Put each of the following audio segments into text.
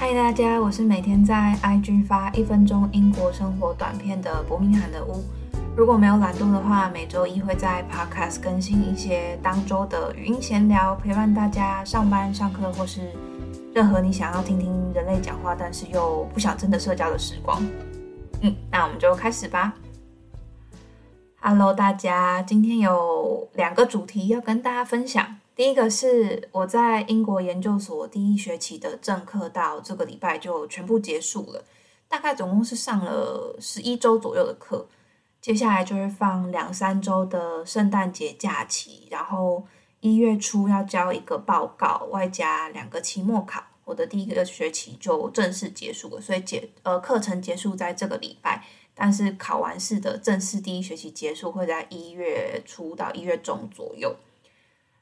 嗨，大家，我是每天在 IG 发一分钟英国生活短片的伯明翰的屋。如果没有懒惰的话，每周一会在 Podcast 更新一些当周的语音闲聊，陪伴大家上班、上课或是任何你想要听听人类讲话，但是又不想真的社交的时光。嗯，那我们就开始吧。Hello，大家，今天有两个主题要跟大家分享。第一个是我在英国研究所第一学期的正课，到这个礼拜就全部结束了。大概总共是上了十一周左右的课，接下来就是放两三周的圣诞节假期，然后一月初要交一个报告，外加两个期末考，我的第一个学期就正式结束了。所以结呃课程结束在这个礼拜，但是考完试的正式第一学期结束会在一月初到一月中左右。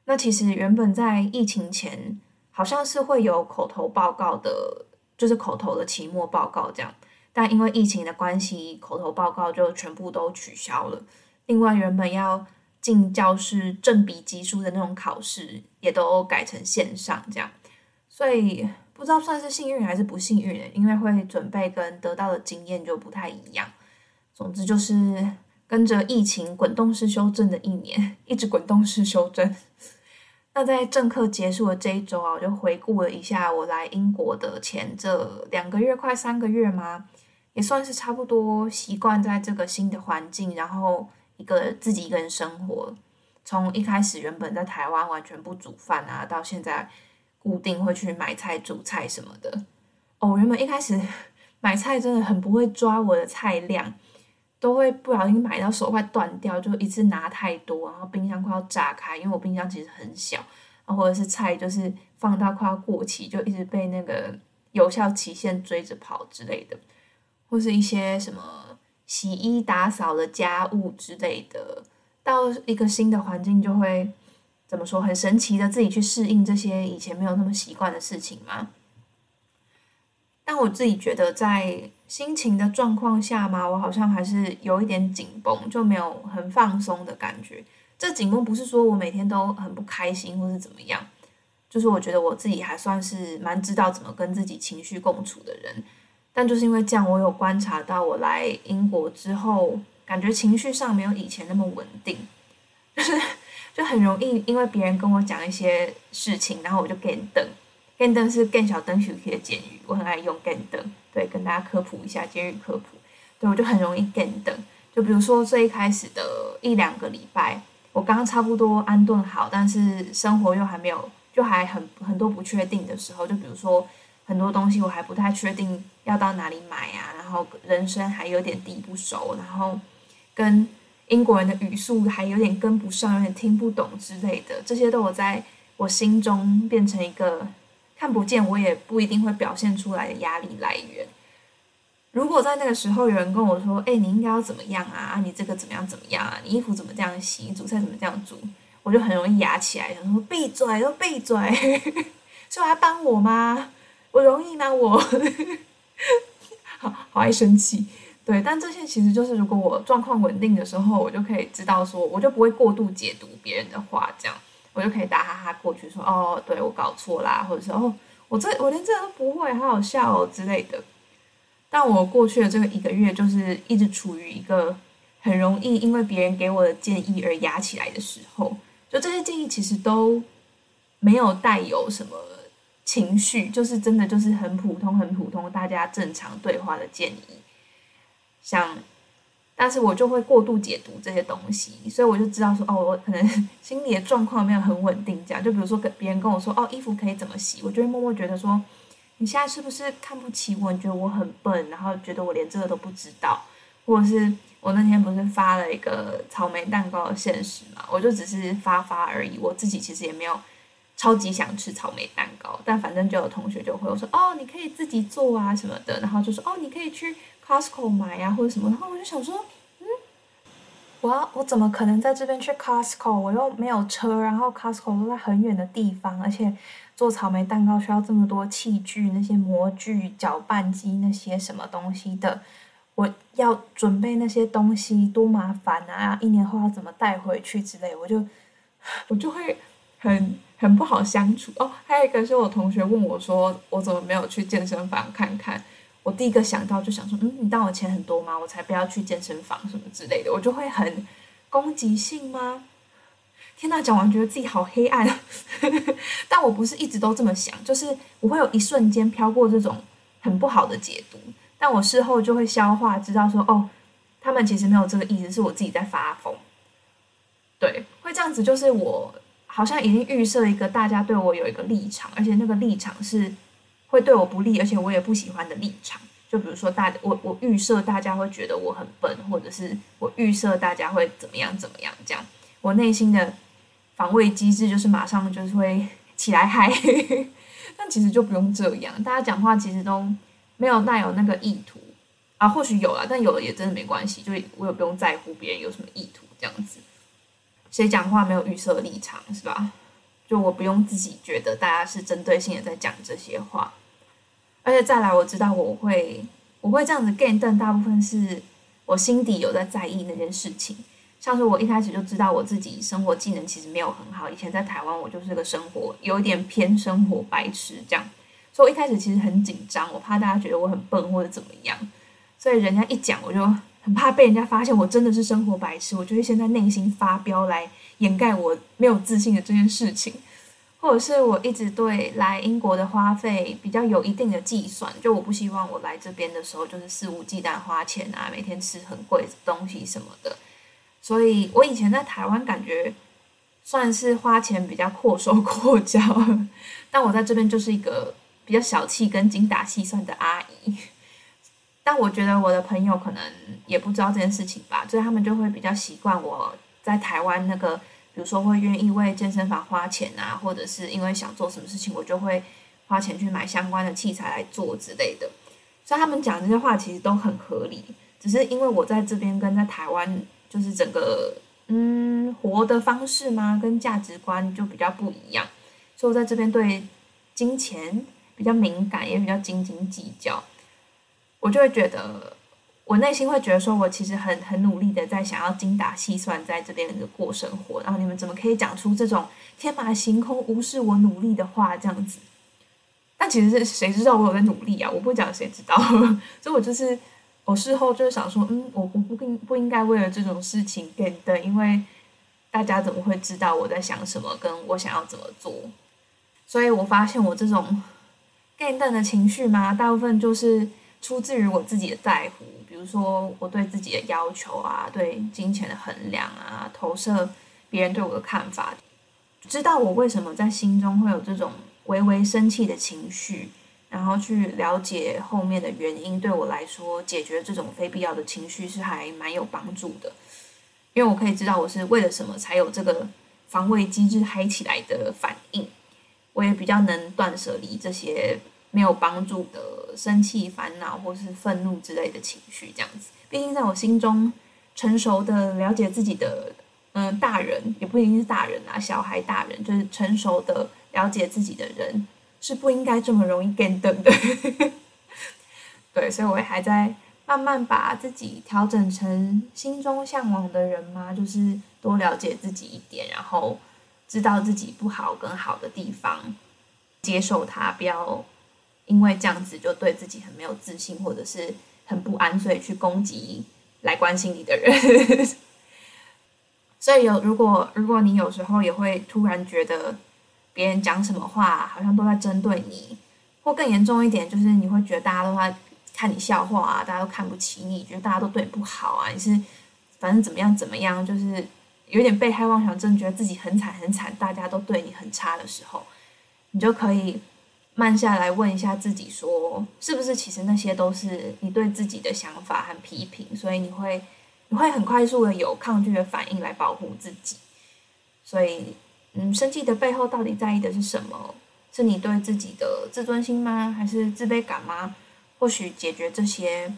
那其实原本在疫情前，好像是会有口头报告的，就是口头的期末报告这样。但因为疫情的关系，口头报告就全部都取消了。另外，原本要进教室正笔疾书的那种考试，也都改成线上这样。所以不知道算是幸运还是不幸运，因为会准备跟得到的经验就不太一样。总之就是跟着疫情滚动式修正的一年，一直滚动式修正。那在政课结束的这一周啊，我就回顾了一下我来英国的前这两个月，快三个月吗？也算是差不多习惯在这个新的环境，然后一个自己一个人生活。从一开始原本在台湾完全不煮饭啊，到现在固定会去买菜煮菜什么的。哦，原本一开始 买菜真的很不会抓我的菜量。都会不小心买到手快断掉，就一次拿太多，然后冰箱快要炸开，因为我冰箱其实很小，然后或者是菜就是放到快要过期，就一直被那个有效期限追着跑之类的，或是一些什么洗衣打扫的家务之类的，到一个新的环境就会怎么说，很神奇的自己去适应这些以前没有那么习惯的事情吗？但我自己觉得在。心情的状况下嘛，我好像还是有一点紧绷，就没有很放松的感觉。这紧绷不是说我每天都很不开心或是怎么样，就是我觉得我自己还算是蛮知道怎么跟自己情绪共处的人。但就是因为这样，我有观察到我来英国之后，感觉情绪上没有以前那么稳定，就是 就很容易因为别人跟我讲一些事情，然后我就给你等。跟灯是更小灯 Q 的简语，我很爱用跟灯。对，跟大家科普一下简语科普。对我就很容易跟灯，就比如说最一开始的一两个礼拜，我刚差不多安顿好，但是生活又还没有，就还很很多不确定的时候，就比如说很多东西我还不太确定要到哪里买啊，然后人生还有点地不熟，然后跟英国人的语速还有点跟不上，有点听不懂之类的，这些都我在我心中变成一个。看不见，我也不一定会表现出来的压力来源。如果在那个时候有人跟我说：“哎，你应该要怎么样啊？你这个怎么样怎么样啊？你衣服怎么这样洗？你煮菜怎么这样煮？”我就很容易压起来，想说：“闭嘴，都闭嘴！” 是我来帮我吗？我容易吗？我 好好爱生气。对，但这些其实就是，如果我状况稳定的时候，我就可以知道说，我就不会过度解读别人的话，这样。我就可以打哈哈过去说哦，对我搞错啦，或者是哦，我这我连这个都不会，好好笑哦之类的。但我过去的这个一个月，就是一直处于一个很容易因为别人给我的建议而压起来的时候。就这些建议其实都没有带有什么情绪，就是真的就是很普通、很普通大家正常对话的建议，像。但是我就会过度解读这些东西，所以我就知道说，哦，我可能 心里的状况没有很稳定。这样，就比如说跟别人跟我说，哦，衣服可以怎么洗，我就会默默觉得说，你现在是不是看不起我？你觉得我很笨，然后觉得我连这个都不知道，或者是我那天不是发了一个草莓蛋糕的现实嘛？我就只是发发而已，我自己其实也没有超级想吃草莓蛋糕，但反正就有同学就会说，哦，你可以自己做啊什么的，然后就说，哦，你可以去。Costco 买呀，或者什么，然后我就想说，嗯，我要我怎么可能在这边去 Costco？我又没有车，然后 Costco 都在很远的地方，而且做草莓蛋糕需要这么多器具，那些模具、搅拌机那些什么东西的，我要准备那些东西多麻烦啊！一年后要怎么带回去之类，我就我就会很很不好相处哦。还有一个是我同学问我说，我怎么没有去健身房看看？我第一个想到就想说，嗯，你当我钱很多吗？我才不要去健身房什么之类的，我就会很攻击性吗？天呐，讲完觉得自己好黑暗，但我不是一直都这么想，就是我会有一瞬间飘过这种很不好的解读，但我事后就会消化，知道说，哦，他们其实没有这个意思，是我自己在发疯。对，会这样子，就是我好像已经预设一个大家对我有一个立场，而且那个立场是。会对我不利，而且我也不喜欢的立场，就比如说大我我预设大家会觉得我很笨，或者是我预设大家会怎么样怎么样这样，我内心的防卫机制就是马上就是会起来嗨，但其实就不用这样，大家讲话其实都没有带有那个意图啊，或许有了，但有了也真的没关系，就我也不用在乎别人有什么意图这样子，谁讲话没有预设立场是吧？就我不用自己觉得大家是针对性的在讲这些话。而且再来，我知道我会我会这样子 gain，但大部分是我心底有在在意那件事情。像是我一开始就知道我自己生活技能其实没有很好，以前在台湾我就是个生活有点偏生活白痴这样，所以我一开始其实很紧张，我怕大家觉得我很笨或者怎么样，所以人家一讲我就很怕被人家发现我真的是生活白痴，我就会先在内心发飙来掩盖我没有自信的这件事情。或者是我一直对来英国的花费比较有一定的计算，就我不希望我来这边的时候就是肆无忌惮花钱啊，每天吃很贵的东西什么的。所以我以前在台湾感觉算是花钱比较阔手阔脚，但我在这边就是一个比较小气跟精打细算的阿姨。但我觉得我的朋友可能也不知道这件事情吧，所以他们就会比较习惯我在台湾那个。比如说会愿意为健身房花钱啊，或者是因为想做什么事情，我就会花钱去买相关的器材来做之类的。所以他们讲这些话其实都很合理，只是因为我在这边跟在台湾就是整个嗯活的方式嘛，跟价值观就比较不一样，所以我在这边对金钱比较敏感，也比较斤斤计较，我就会觉得。我内心会觉得说，我其实很很努力的在想要精打细算在这边的过生活，然后你们怎么可以讲出这种天马行空、无视我努力的话这样子？但其实是谁知道我有在努力啊？我不讲谁知道？所以我就是我事后就是想说，嗯，我我不应不应该为了这种事情变灯，因为大家怎么会知道我在想什么，跟我想要怎么做？所以我发现我这种变灯的情绪嘛，大部分就是出自于我自己的在乎。比如说我对自己的要求啊，对金钱的衡量啊，投射别人对我的看法，知道我为什么在心中会有这种微微生气的情绪，然后去了解后面的原因，对我来说解决这种非必要的情绪是还蛮有帮助的，因为我可以知道我是为了什么才有这个防卫机制嗨起来的反应，我也比较能断舍离这些。没有帮助的生气、烦恼或是愤怒之类的情绪，这样子。毕竟在我心中，成熟的了解自己的，嗯，大人也不一定是大人啊，小孩、大人就是成熟的了解自己的人，是不应该这么容易跟灯的。对，所以我还在慢慢把自己调整成心中向往的人嘛，就是多了解自己一点，然后知道自己不好跟好的地方，接受它，不要。因为这样子就对自己很没有自信，或者是很不安，所以去攻击来关心你的人。所以有如果如果你有时候也会突然觉得别人讲什么话好像都在针对你，或更严重一点就是你会觉得大家都在看你笑话啊，大家都看不起你，觉得大家都对你不好啊，你是反正怎么样怎么样，就是有点被害妄想症，觉得自己很惨很惨，大家都对你很差的时候，你就可以。慢下来问一下自己，说是不是其实那些都是你对自己的想法和批评，所以你会你会很快速的有抗拒的反应来保护自己。所以，嗯，生气的背后到底在意的是什么？是你对自己的自尊心吗？还是自卑感吗？或许解决这些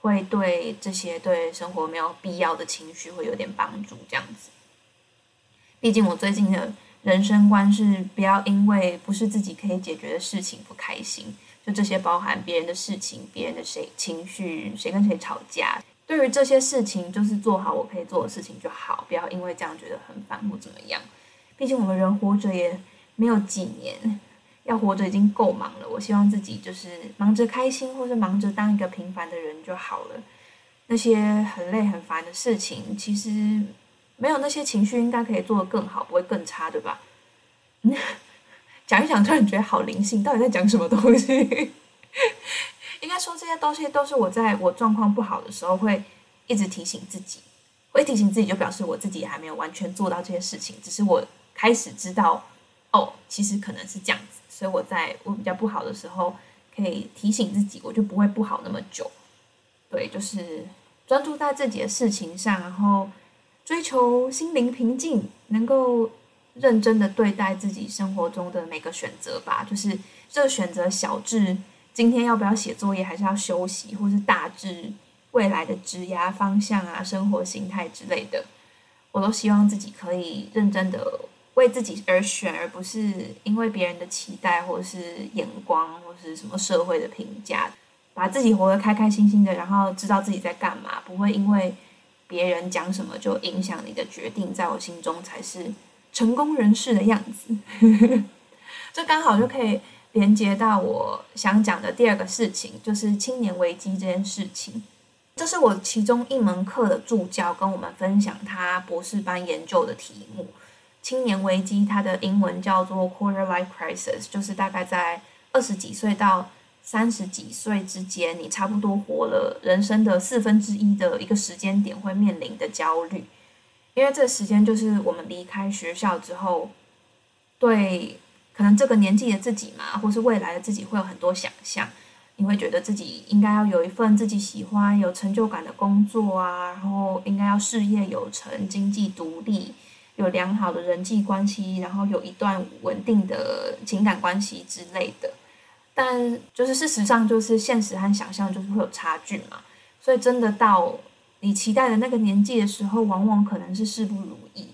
会对这些对生活没有必要的情绪会有点帮助。这样子，毕竟我最近的。人生观是不要因为不是自己可以解决的事情不开心，就这些包含别人的事情、别人的谁情绪、谁跟谁吵架。对于这些事情，就是做好我可以做的事情就好，不要因为这样觉得很烦或怎么样。毕竟我们人活着也没有几年要活着已经够忙了。我希望自己就是忙着开心，或是忙着当一个平凡的人就好了。那些很累很烦的事情，其实没有那些情绪，应该可以做得更好，不会更差，对吧？讲一讲，突然觉得好灵性，到底在讲什么东西？应该说这些东西都是我在我状况不好的时候会一直提醒自己，会提醒自己，就表示我自己还没有完全做到这些事情，只是我开始知道，哦，其实可能是这样子，所以我在我比较不好的时候，可以提醒自己，我就不会不好那么久。对，就是专注在自己的事情上，然后追求心灵平静，能够。认真的对待自己生活中的每个选择吧，就是这个选择小至今天要不要写作业，还是要休息，或是大至未来的职涯方向啊、生活形态之类的，我都希望自己可以认真的为自己而选，而不是因为别人的期待，或是眼光，或是什么社会的评价，把自己活得开开心心的，然后知道自己在干嘛，不会因为别人讲什么就影响你的决定，在我心中才是。成功人士的样子，这刚好就可以连接到我想讲的第二个事情，就是青年危机这件事情。这是我其中一门课的助教跟我们分享他博士班研究的题目。青年危机，它的英文叫做 quarter life crisis，就是大概在二十几岁到三十几岁之间，你差不多活了人生的四分之一的一个时间点会面临的焦虑。因为这时间就是我们离开学校之后，对可能这个年纪的自己嘛，或是未来的自己会有很多想象。你会觉得自己应该要有一份自己喜欢、有成就感的工作啊，然后应该要事业有成、经济独立、有良好的人际关系，然后有一段稳定的情感关系之类的。但就是事实上，就是现实和想象就是会有差距嘛。所以真的到。你期待的那个年纪的时候，往往可能是事不如意，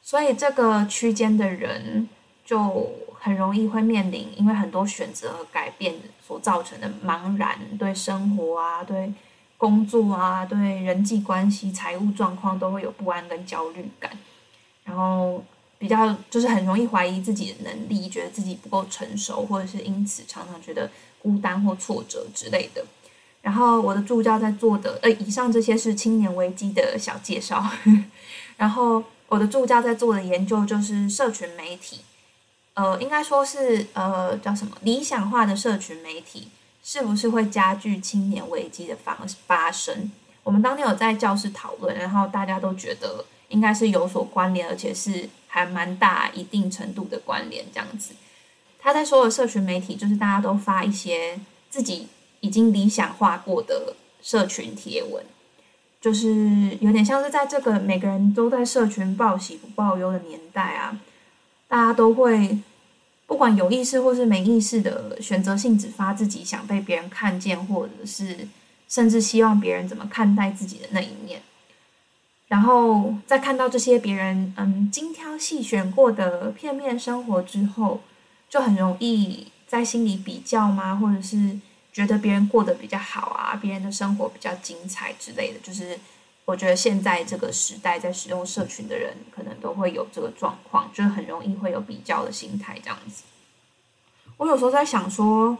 所以这个区间的人就很容易会面临，因为很多选择和改变所造成的茫然，对生活啊、对工作啊、对人际关系、财务状况都会有不安跟焦虑感，然后比较就是很容易怀疑自己的能力，觉得自己不够成熟，或者是因此常常觉得孤单或挫折之类的。然后我的助教在做的，呃，以上这些是青年危机的小介绍。然后我的助教在做的研究就是社群媒体，呃，应该说是呃叫什么理想化的社群媒体是不是会加剧青年危机的发发生？我们当天有在教室讨论，然后大家都觉得应该是有所关联，而且是还蛮大一定程度的关联这样子。他在所有社群媒体就是大家都发一些自己。已经理想化过的社群贴文，就是有点像是在这个每个人都在社群报喜不报忧的年代啊，大家都会不管有意识或是没意识的选择性只发自己想被别人看见，或者是甚至希望别人怎么看待自己的那一面，然后在看到这些别人嗯精挑细选过的片面生活之后，就很容易在心里比较吗？或者是？觉得别人过得比较好啊，别人的生活比较精彩之类的，就是我觉得现在这个时代在使用社群的人，可能都会有这个状况，就是很容易会有比较的心态这样子。我有时候在想说，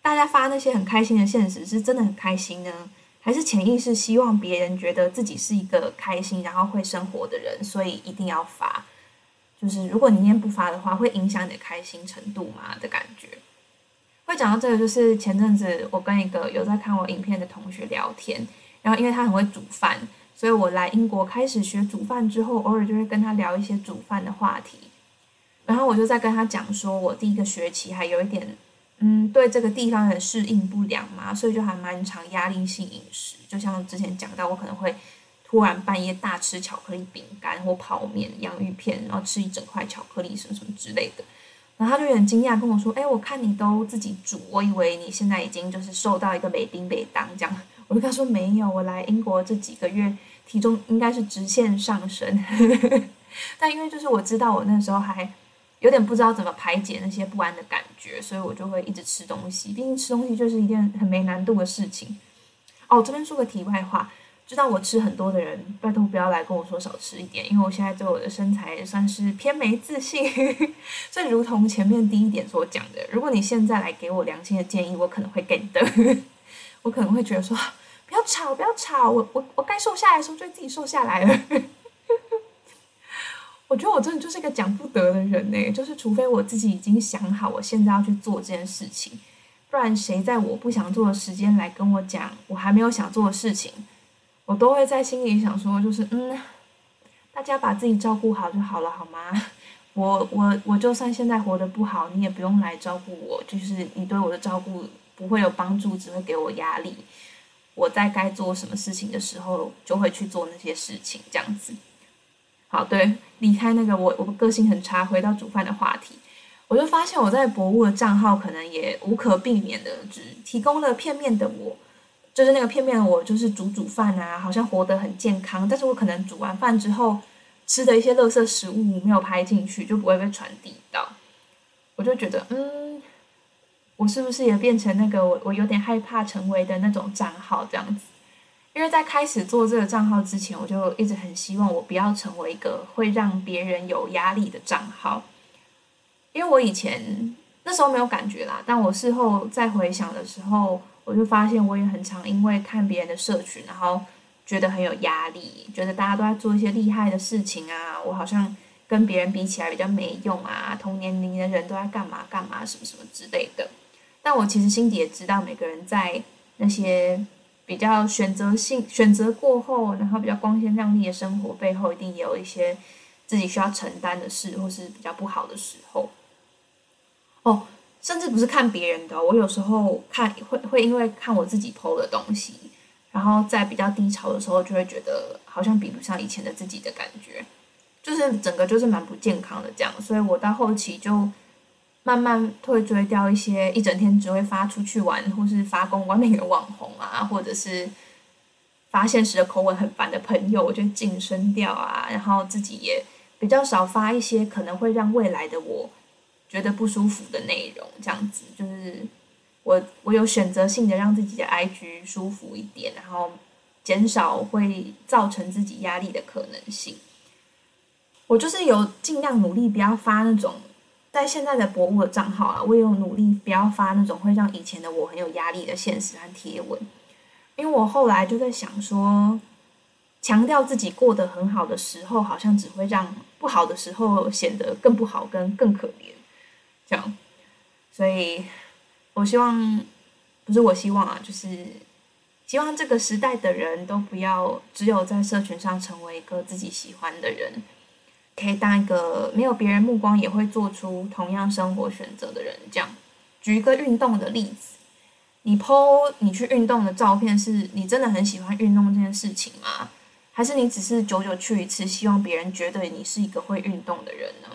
大家发那些很开心的现实，是真的很开心呢，还是潜意识希望别人觉得自己是一个开心然后会生活的人，所以一定要发？就是如果你今天不发的话，会影响你的开心程度吗？的感觉。会讲到这个，就是前阵子我跟一个有在看我影片的同学聊天，然后因为他很会煮饭，所以我来英国开始学煮饭之后，偶尔就会跟他聊一些煮饭的话题。然后我就在跟他讲说，我第一个学期还有一点，嗯，对这个地方很适应不良嘛，所以就还蛮常压力性饮食。就像之前讲到，我可能会突然半夜大吃巧克力饼干或泡面、洋芋片，然后吃一整块巧克力什么什么之类的。然后他就有点惊讶跟我说：“哎，我看你都自己煮，我以为你现在已经就是瘦到一个美丁美当这样。”我就跟他说：“没有，我来英国这几个月体重应该是直线上升。但因为就是我知道我那时候还有点不知道怎么排解那些不安的感觉，所以我就会一直吃东西。毕竟吃东西就是一件很没难度的事情。哦，这边说个题外话，知道我吃很多的人，拜托不要来跟我说少吃一点，因为我现在对我的身材也算是偏没自信。所以，如同前面第一点所讲的，如果你现在来给我良心的建议，我可能会给的。我可能会觉得说，不要吵，不要吵，我我我该瘦下来的时候就自己瘦下来了。我觉得我真的就是一个讲不得的人呢，就是除非我自己已经想好我现在要去做这件事情，不然谁在我不想做的时间来跟我讲我还没有想做的事情。我都会在心里想说，就是嗯，大家把自己照顾好就好了，好吗？我我我就算现在活得不好，你也不用来照顾我，就是你对我的照顾不会有帮助，只会给我压力。我在该做什么事情的时候，就会去做那些事情，这样子。好，对，离开那个我我个性很差，回到煮饭的话题，我就发现我在博物的账号可能也无可避免的只提供了片面的我。就是那个片面的，我就是煮煮饭啊，好像活得很健康，但是我可能煮完饭之后吃的一些垃圾食物没有拍进去，就不会被传递到。我就觉得，嗯，我是不是也变成那个我我有点害怕成为的那种账号这样子？因为在开始做这个账号之前，我就一直很希望我不要成为一个会让别人有压力的账号，因为我以前那时候没有感觉啦，但我事后再回想的时候。我就发现，我也很常因为看别人的社群，然后觉得很有压力，觉得大家都在做一些厉害的事情啊，我好像跟别人比起来比较没用啊，同年龄的人都在干嘛干嘛什么什么之类的。但我其实心底也知道，每个人在那些比较选择性选择过后，然后比较光鲜亮丽的生活背后，一定也有一些自己需要承担的事，或是比较不好的时候。哦。甚至不是看别人的，我有时候看会会因为看我自己剖的东西，然后在比较低潮的时候，就会觉得好像比不上以前的自己的感觉，就是整个就是蛮不健康的这样，所以我到后期就慢慢退追掉一些一整天只会发出去玩或是发公关那个网红啊，或者是发现实的口吻很烦的朋友，我就晋升掉啊，然后自己也比较少发一些可能会让未来的我。觉得不舒服的内容，这样子就是我我有选择性的让自己的 IG 舒服一点，然后减少会造成自己压力的可能性。我就是有尽量努力不要发那种在现在的博物的账号啊，我也有努力不要发那种会让以前的我很有压力的现实和贴文，因为我后来就在想说，强调自己过得很好的时候，好像只会让不好的时候显得更不好，跟更可怜。这样，所以我希望，不是我希望啊，就是希望这个时代的人都不要只有在社群上成为一个自己喜欢的人，可以当一个没有别人目光也会做出同样生活选择的人。这样，举一个运动的例子，你 PO 你去运动的照片，是你真的很喜欢运动这件事情吗？还是你只是久久去一次，希望别人觉得你是一个会运动的人呢？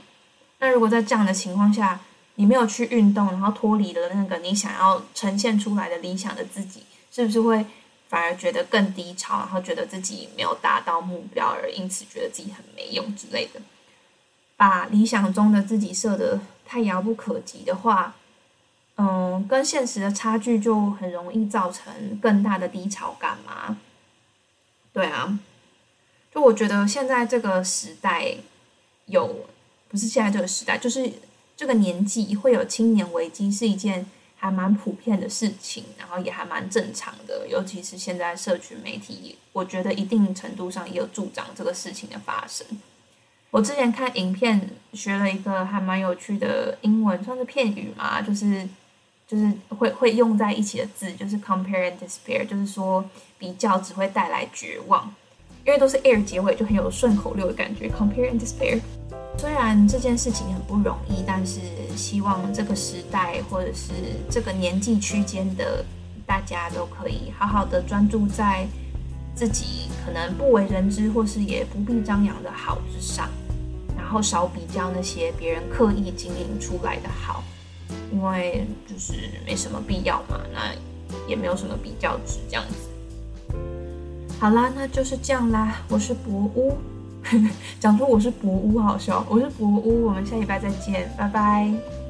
那如果在这样的情况下，你没有去运动，然后脱离了那个你想要呈现出来的理想的自己，是不是会反而觉得更低潮，然后觉得自己没有达到目标，而因此觉得自己很没用之类的？把理想中的自己设的太遥不可及的话，嗯，跟现实的差距就很容易造成更大的低潮感嘛？对啊，就我觉得现在这个时代有，不是现在这个时代，就是。这个年纪会有青年危机是一件还蛮普遍的事情，然后也还蛮正常的。尤其是现在社群媒体，我觉得一定程度上也有助长这个事情的发生。我之前看影片学了一个还蛮有趣的英文，算是片语嘛，就是就是会会用在一起的字，就是 compare and despair，就是说比较只会带来绝望。因为都是 air 结尾，就很有顺口溜的感觉。Compare and despair。虽然这件事情很不容易，但是希望这个时代或者是这个年纪区间的大家都可以好好的专注在自己可能不为人知或是也不必张扬的好之上，然后少比较那些别人刻意经营出来的好，因为就是没什么必要嘛，那也没有什么比较值这样子。好啦，那就是这样啦。我是博屋，讲出我是博屋好笑。我是博屋，我们下礼拜再见，拜拜。